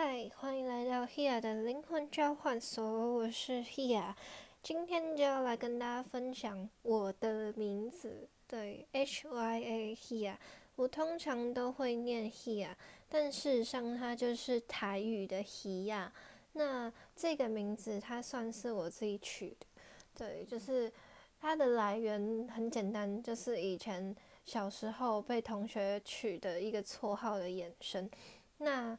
嗨，欢迎来到 Hea 的灵魂交换所，我是 Hea，今天就要来跟大家分享我的名字，对，H Y A Hea，我通常都会念 Hea，但事实上它就是台语的 Hea，那这个名字它算是我自己取的，对，就是它的来源很简单，就是以前小时候被同学取的一个绰号的衍生，那。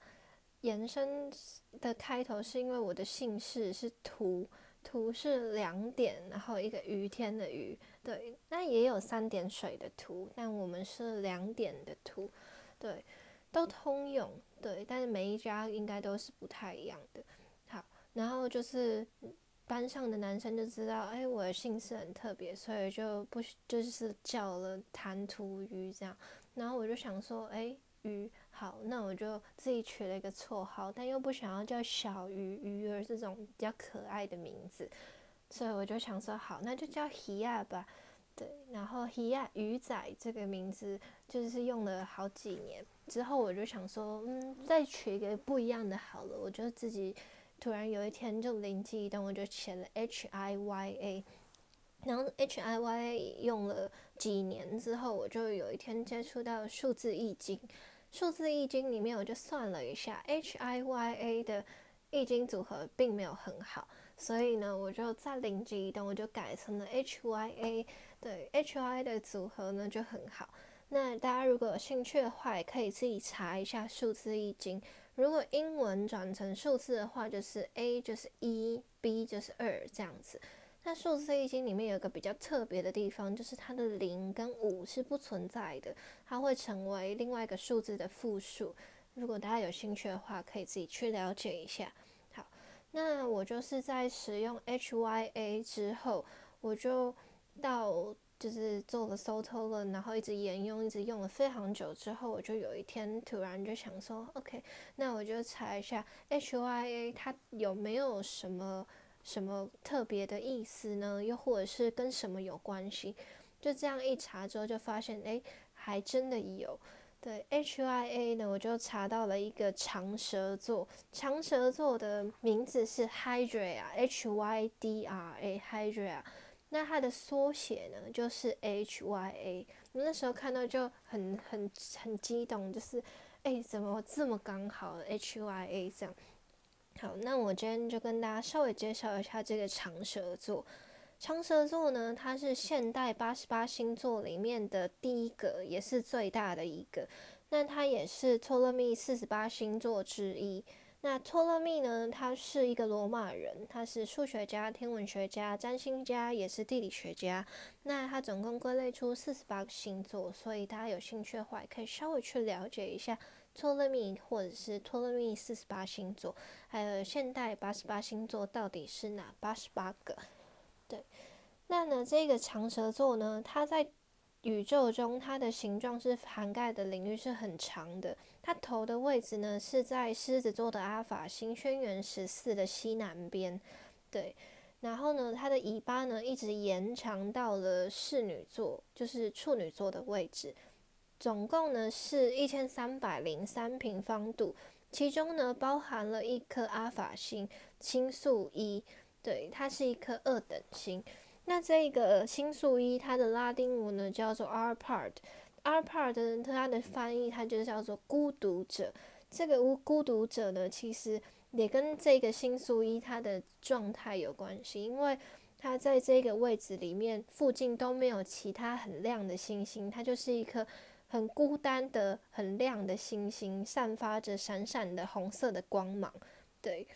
延伸的开头是因为我的姓氏是图，图是两点，然后一个雨天的雨，对，那也有三点水的图，但我们是两点的图，对，都通用，对，但是每一家应该都是不太一样的。好，然后就是班上的男生就知道，哎，我的姓氏很特别，所以就不就是叫了谈图鱼这样，然后我就想说，哎。鱼好，那我就自己取了一个绰号，但又不想要叫小鱼、鱼儿这种比较可爱的名字，所以我就想说，好，那就叫希亚吧。对，然后希亚鱼仔这个名字就是用了好几年之后，我就想说，嗯，再取一个不一样的好了。我就自己突然有一天就灵机一动，我就写了 H I Y A。然后 H I Y A 用了几年之后，我就有一天接触到数字易经。数字易经里面，我就算了一下，H I Y A 的易经组合并没有很好，所以呢，我就再灵机一动，我就改成了 H Y A。对，H Y 的组合呢就很好。那大家如果有兴趣的话，也可以自己查一下数字易经。如果英文转成数字的话，就是 A 就是一，B 就是二这样子。那数字易经里面有一个比较特别的地方，就是它的零跟五是不存在的，它会成为另外一个数字的复数。如果大家有兴趣的话，可以自己去了解一下。好，那我就是在使用 H Y A 之后，我就到就是做了 s o t o 了，然后一直沿用，一直用了非常久之后，我就有一天突然就想说，OK，那我就查一下 H Y A 它有没有什么。什么特别的意思呢？又或者是跟什么有关系？就这样一查之后，就发现，哎，还真的有。对，H Y A 呢，我就查到了一个长舌座。长舌座的名字是 Hydra，H Y D R A，Hydra。那它的缩写呢，就是 H Y A。我那时候看到就很很很激动，就是，哎，怎么这么刚好？H Y A 这样。好，那我今天就跟大家稍微介绍一下这个长蛇座。长蛇座呢，它是现代八十八星座里面的第一个，也是最大的一个。那它也是托勒密四十八星座之一。那托勒密呢，他是一个罗马人，他是数学家、天文学家、占星家，也是地理学家。那他总共归类出四十八个星座，所以大家有兴趣的话，可以稍微去了解一下。托勒密或者是托勒密四十八星座，还有现代八十八星座到底是哪八十八个？对，那呢这个长蛇座呢，它在宇宙中它的形状是涵盖的领域是很长的。它头的位置呢是在狮子座的阿法星轩辕十四的西南边，对。然后呢，它的尾巴呢一直延长到了侍女座，就是处女座的位置。总共呢是一千三百零三平方度，其中呢包含了一颗阿法星星宿一，对，它是一颗二等星。那这个星宿一，它的拉丁文呢叫做 R Part，R Part 它的翻译它就叫做孤独者。这个孤孤独者呢，其实也跟这个星宿一它的状态有关系，因为它在这个位置里面附近都没有其他很亮的星星，它就是一颗。很孤单的、很亮的星星，散发着闪闪的红色的光芒。对，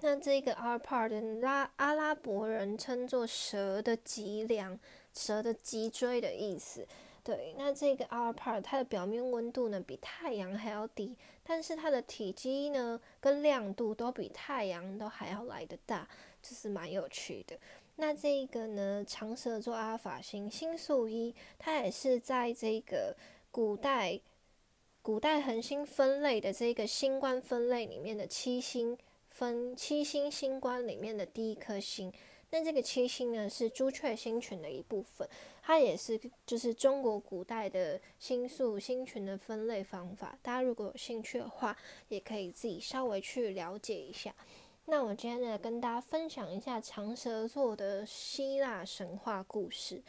那这个 R part 拉阿拉伯人称作蛇的脊梁、蛇的脊椎的意思。对，那这个 R part 它的表面温度呢比太阳还要低，但是它的体积呢跟亮度都比太阳都还要来得大，这是蛮有趣的。那这个呢，长蛇座阿尔法星星宿一，它也是在这个古代古代恒星分类的这个星官分类里面的七星分七星星官里面的第一颗星。那这个七星呢，是朱雀星群的一部分，它也是就是中国古代的星宿星群的分类方法。大家如果有兴趣的话，也可以自己稍微去了解一下。那我今天呢，跟大家分享一下长蛇座的希腊神话故事。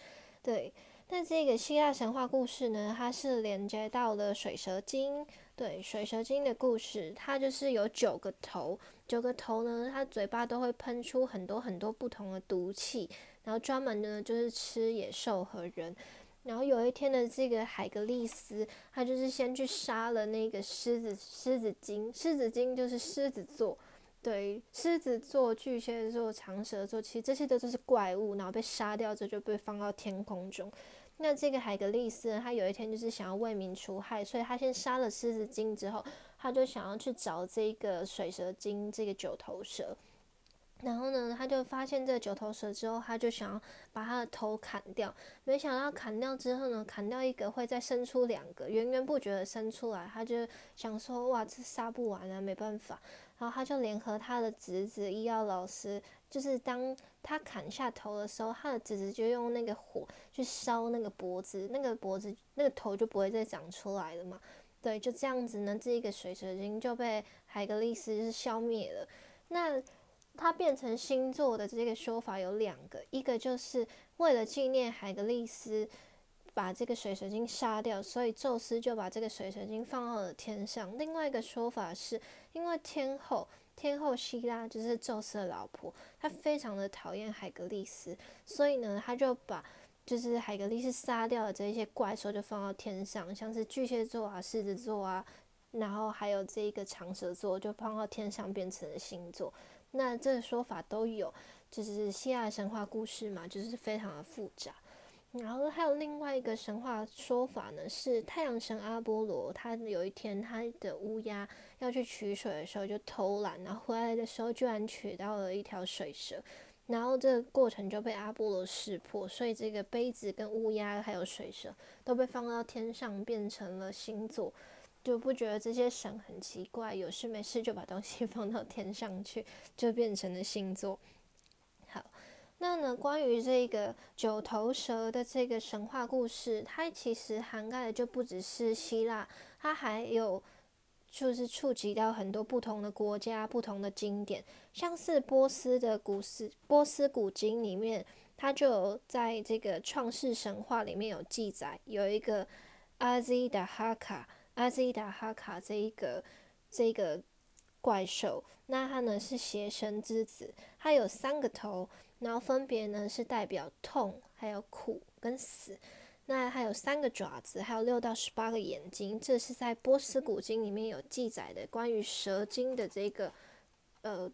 对，那这个希腊神话故事呢，它是连接到了水蛇精。对，水蛇精的故事，它就是有九个头，九个头呢，它嘴巴都会喷出很多很多不同的毒气，然后专门呢就是吃野兽和人。然后有一天的这个海格力斯，他就是先去杀了那个狮子，狮子精，狮子精就是狮子座。对，狮子座、巨蟹座、长蛇座，其实这些都是怪物，然后被杀掉之后就被放到天空中。那这个海格力斯，他有一天就是想要为民除害，所以他先杀了狮子精之后，他就想要去找这个水蛇精，这个九头蛇。然后呢，他就发现这九头蛇之后，他就想要把它的头砍掉。没想到砍掉之后呢，砍掉一个会再生出两个，源源不绝的生出来。他就想说，哇，这杀不完啊，没办法。然后他就联合他的侄子医药老师，就是当他砍下头的时候，他的侄子就用那个火去烧那个脖子，那个脖子那个头就不会再长出来了嘛。对，就这样子呢，这一个水蛇精就被海格力斯是消灭了。那它变成星座的这个说法有两个，一个就是为了纪念海格力斯把这个水蛇精杀掉，所以宙斯就把这个水蛇精放到了天上。另外一个说法是因为天后天后希拉就是宙斯的老婆，她非常的讨厌海格力斯，所以呢，他就把就是海格力斯杀掉的这些怪兽就放到天上，像是巨蟹座啊、狮子座啊，然后还有这一个长蛇座就放到天上变成了星座。那这个说法都有，就是希腊神话故事嘛，就是非常的复杂。然后还有另外一个神话说法呢，是太阳神阿波罗，他有一天他的乌鸦要去取水的时候就偷懒，然后回来的时候居然取到了一条水蛇，然后这个过程就被阿波罗识破，所以这个杯子跟乌鸦还有水蛇都被放到天上变成了星座。就不觉得这些神很奇怪，有事没事就把东西放到天上去，就变成了星座。那呢，关于这个九头蛇的这个神话故事，它其实涵盖的就不只是希腊，它还有就是触及到很多不同的国家、不同的经典，像是波斯的古诗、波斯古经里面，它就有在这个创世神话里面有记载，有一个阿兹达哈卡。阿兹达哈卡这一个这个怪兽，那它呢是邪神之子，它有三个头，然后分别呢是代表痛、还有苦跟死。那还有三个爪子，还有六到十八个眼睛，这是在波斯古经里面有记载的关于蛇精的这个呃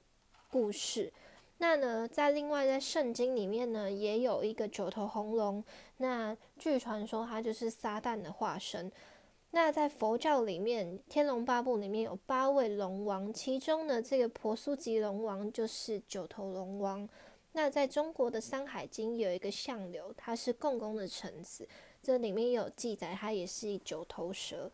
故事。那呢，在另外在圣经里面呢，也有一个九头红龙，那据传说它就是撒旦的化身。那在佛教里面，《天龙八部》里面有八位龙王，其中呢，这个婆苏吉龙王就是九头龙王。那在中国的《山海经》有一个相柳，他是共工的臣子，这里面有记载，他也是九头蛇。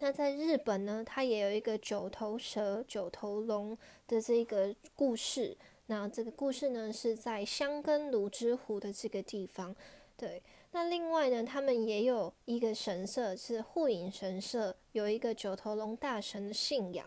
那在日本呢，它也有一个九头蛇、九头龙的这个故事。那这个故事呢，是在香根炉之湖的这个地方，对。那另外呢，他们也有一个神社是护影神社，有一个九头龙大神的信仰。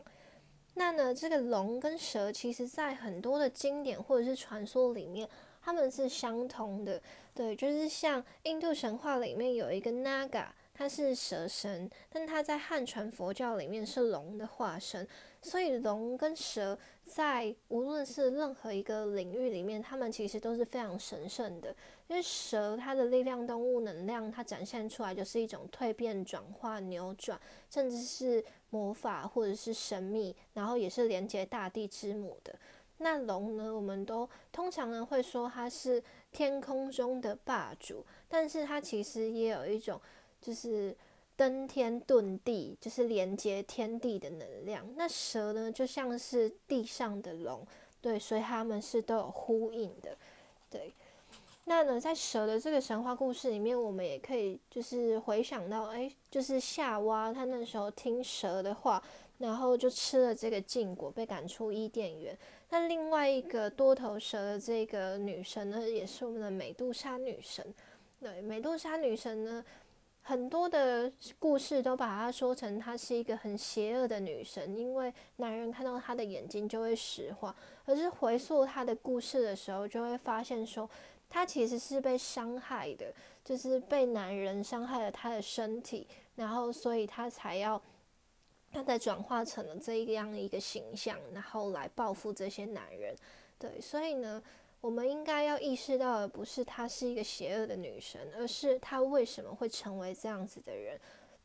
那呢，这个龙跟蛇，其实在很多的经典或者是传说里面，他们是相同的。对，就是像印度神话里面有一个 Naga，它是蛇神，但他在汉传佛教里面是龙的化身。所以龙跟蛇在无论是任何一个领域里面，它们其实都是非常神圣的。因为蛇它的力量、动物能量，它展现出来就是一种蜕变、转化、扭转，甚至是魔法或者是神秘，然后也是连接大地之母的。那龙呢，我们都通常呢会说它是天空中的霸主，但是它其实也有一种就是登天遁地，就是连接天地的能量。那蛇呢，就像是地上的龙，对，所以他们是都有呼应的，对。那呢，在蛇的这个神话故事里面，我们也可以就是回想到，哎，就是夏娃她那时候听蛇的话，然后就吃了这个禁果，被赶出伊甸园。那另外一个多头蛇的这个女神呢，也是我们的美杜莎女神。对，美杜莎女神呢，很多的故事都把她说成她是一个很邪恶的女神，因为男人看到她的眼睛就会石化。可是回溯她的故事的时候，就会发现说，她其实是被伤害的，就是被男人伤害了她的身体，然后所以她才要。她才转化成了这样一个形象，然后来报复这些男人。对，所以呢，我们应该要意识到的不是她是一个邪恶的女神，而是她为什么会成为这样子的人。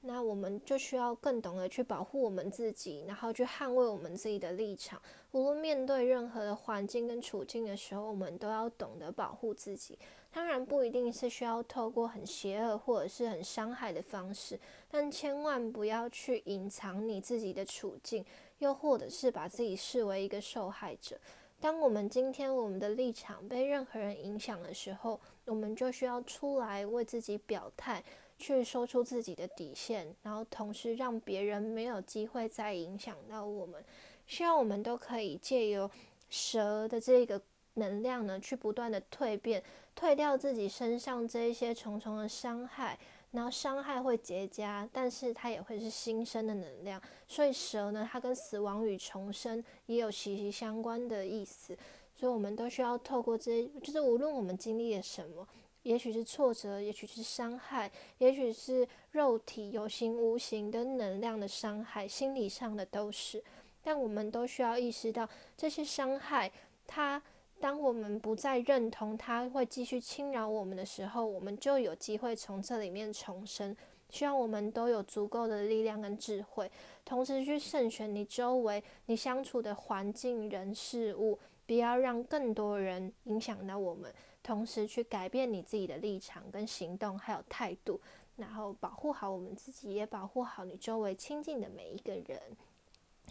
那我们就需要更懂得去保护我们自己，然后去捍卫我们自己的立场。无论面对任何的环境跟处境的时候，我们都要懂得保护自己。当然不一定是需要透过很邪恶或者是很伤害的方式，但千万不要去隐藏你自己的处境，又或者是把自己视为一个受害者。当我们今天我们的立场被任何人影响的时候，我们就需要出来为自己表态，去说出自己的底线，然后同时让别人没有机会再影响到我们。希望我们都可以借由蛇的这个。能量呢，去不断的蜕变，退掉自己身上这一些重重的伤害，然后伤害会结痂，但是它也会是新生的能量。所以蛇呢，它跟死亡与重生也有息息相关的意思。所以我们都需要透过这些，就是无论我们经历了什么，也许是挫折，也许是伤害，也许是肉体有形无形的能量的伤害，心理上的都是。但我们都需要意识到这些伤害，它。当我们不再认同他会继续侵扰我们的时候，我们就有机会从这里面重生。希望我们都有足够的力量跟智慧，同时去慎选你周围你相处的环境、人、事物，不要让更多人影响到我们。同时去改变你自己的立场跟行动，还有态度，然后保护好我们自己，也保护好你周围亲近的每一个人。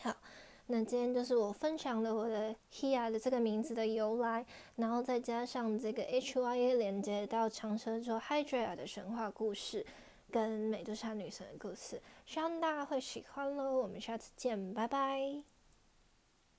好。那今天就是我分享了我的 Hia 的这个名字的由来，然后再加上这个 Hya 连接到长蛇座 Hydra 的神话故事，跟美杜莎女神的故事，希望大家会喜欢喽。我们下次见，拜拜。